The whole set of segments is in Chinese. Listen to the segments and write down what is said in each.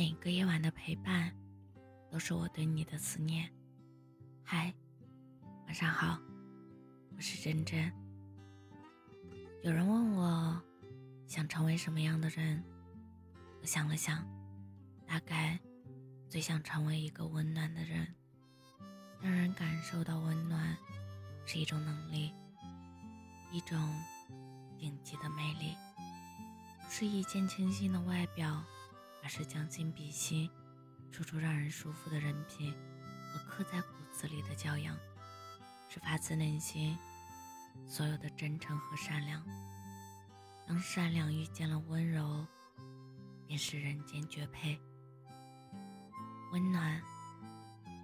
每个夜晚的陪伴，都是我对你的思念。嗨，晚上好，我是真真。有人问我，想成为什么样的人？我想了想，大概最想成为一个温暖的人。让人感受到温暖，是一种能力，一种顶级的魅力，是一见倾心的外表。是将心比心，处处让人舒服的人品和刻在骨子里的教养，是发自内心所有的真诚和善良。当善良遇见了温柔，便是人间绝配。温暖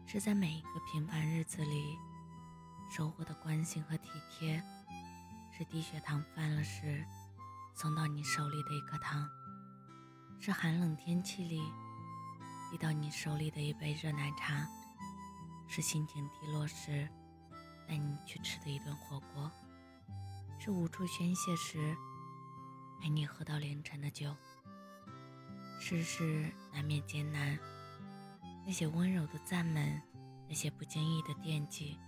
是在每一个平凡日子里收获的关心和体贴，是低血糖犯了时送到你手里的一颗糖。是寒冷天气里递到你手里的一杯热奶茶，是心情低落时带你去吃的一顿火锅，是无处宣泄时陪你喝到凌晨的酒。世事难免艰难，那些温柔的赞美，那些不经意的惦记，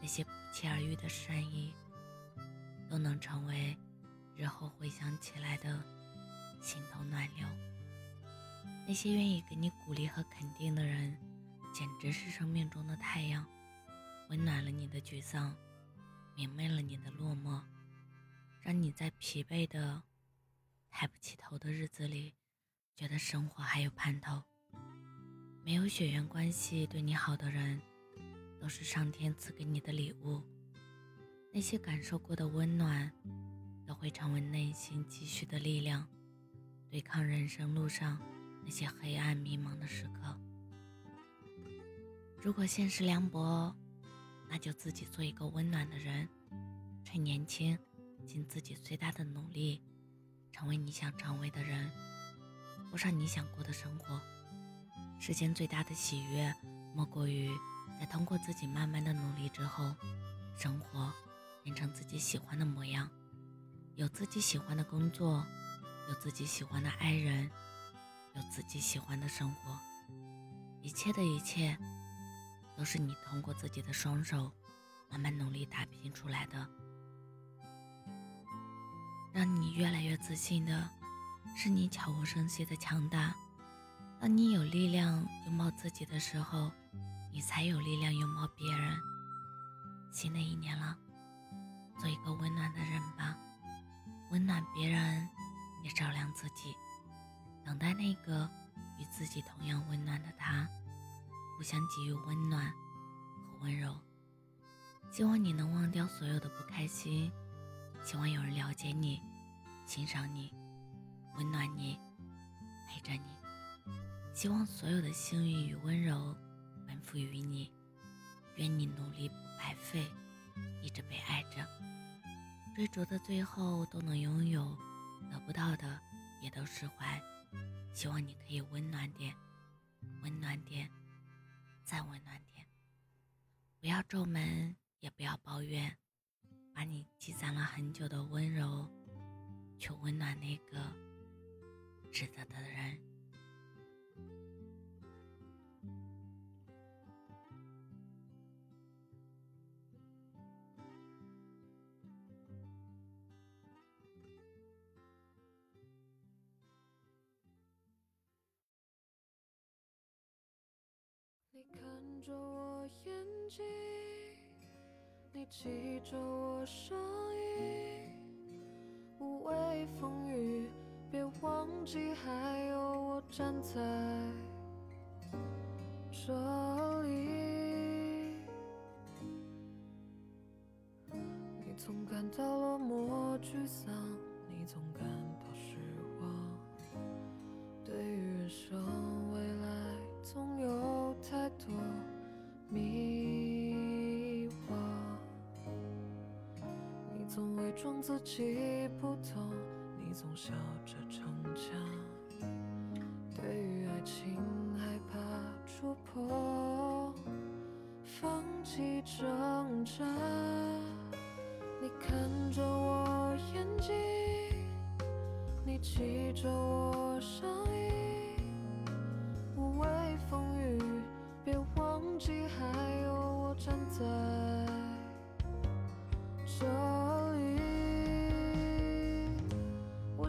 那些不期而遇的善意，都能成为日后回想起来的。心头暖流。那些愿意给你鼓励和肯定的人，简直是生命中的太阳，温暖了你的沮丧，明媚了你的落寞，让你在疲惫的、抬不起头的日子里，觉得生活还有盼头。没有血缘关系对你好的人，都是上天赐给你的礼物。那些感受过的温暖，都会成为内心积蓄的力量。对抗人生路上那些黑暗迷茫的时刻。如果现实凉薄，那就自己做一个温暖的人，趁年轻，尽自己最大的努力，成为你想成为的人，过上你想过的生活。世间最大的喜悦，莫过于在通过自己慢慢的努力之后，生活变成自己喜欢的模样，有自己喜欢的工作。有自己喜欢的爱人，有自己喜欢的生活，一切的一切，都是你通过自己的双手，慢慢努力打拼出来的。让你越来越自信的，是你悄无声息的强大。当你有力量拥抱自己的时候，你才有力量拥抱别人。新的一年了，做一个温暖的人吧，温暖别人。也照亮自己，等待那个与自己同样温暖的他，互相给予温暖和温柔。希望你能忘掉所有的不开心，希望有人了解你、欣赏你、温暖你、陪着你。希望所有的幸运与温柔奔赴于你。愿你努力不白费，一直被爱着，追逐的最后都能拥有。得不到的也都释怀，希望你可以温暖点，温暖点，再温暖点。不要皱眉，也不要抱怨，把你积攒了很久的温柔，去温暖那个值得的人。你看着我眼睛，你记着我声音，无畏风雨，别忘记还有我站在这里。你总感到落寞沮丧，伪装自己不懂，你总笑着逞强。对于爱情害怕触碰，放弃挣扎。你看着我眼睛，你记着我声音。无畏风雨，别忘记还有我站在。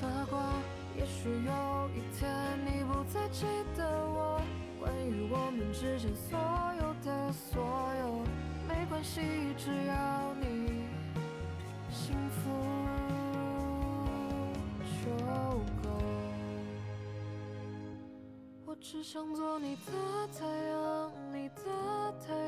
发光。也许有一天你不再记得我，关于我们之间所有的所有，没关系，只要你幸福就够。我只想做你的太阳，你的太阳，